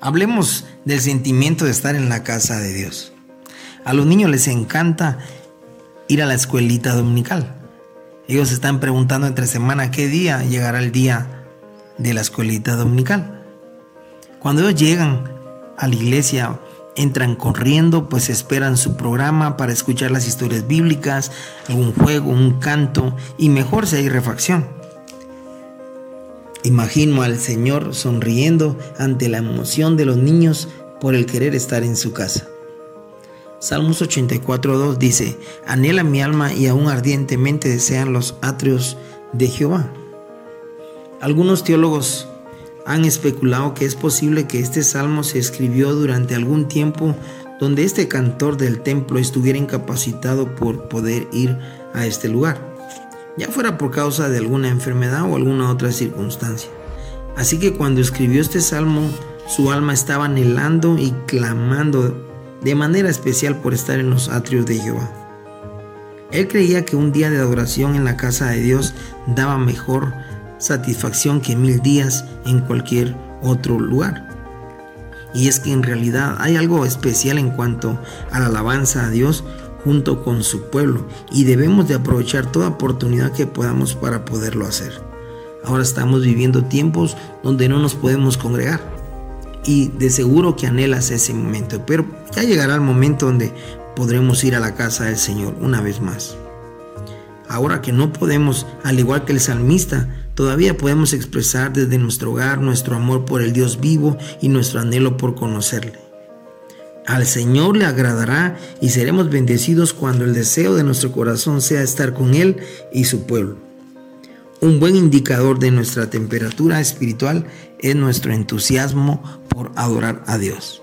Hablemos del sentimiento de estar en la casa de Dios. A los niños les encanta ir a la escuelita dominical. Ellos están preguntando entre semana qué día llegará el día de la escuelita dominical. Cuando ellos llegan a la iglesia, entran corriendo, pues esperan su programa para escuchar las historias bíblicas, un juego, un canto y mejor si hay refacción. Imagino al Señor sonriendo ante la emoción de los niños por el querer estar en su casa. Salmos 84.2 dice, anhela mi alma y aún ardientemente desean los atrios de Jehová. Algunos teólogos han especulado que es posible que este salmo se escribió durante algún tiempo donde este cantor del templo estuviera incapacitado por poder ir a este lugar, ya fuera por causa de alguna enfermedad o alguna otra circunstancia. Así que cuando escribió este salmo, su alma estaba anhelando y clamando de manera especial por estar en los atrios de Jehová. Él creía que un día de adoración en la casa de Dios daba mejor satisfacción que mil días en cualquier otro lugar. Y es que en realidad hay algo especial en cuanto a la alabanza a Dios junto con su pueblo y debemos de aprovechar toda oportunidad que podamos para poderlo hacer. Ahora estamos viviendo tiempos donde no nos podemos congregar y de seguro que anhelas ese momento, pero ya llegará el momento donde podremos ir a la casa del Señor una vez más. Ahora que no podemos, al igual que el salmista, todavía podemos expresar desde nuestro hogar nuestro amor por el Dios vivo y nuestro anhelo por conocerle. Al Señor le agradará y seremos bendecidos cuando el deseo de nuestro corazón sea estar con Él y su pueblo. Un buen indicador de nuestra temperatura espiritual es nuestro entusiasmo por adorar a Dios.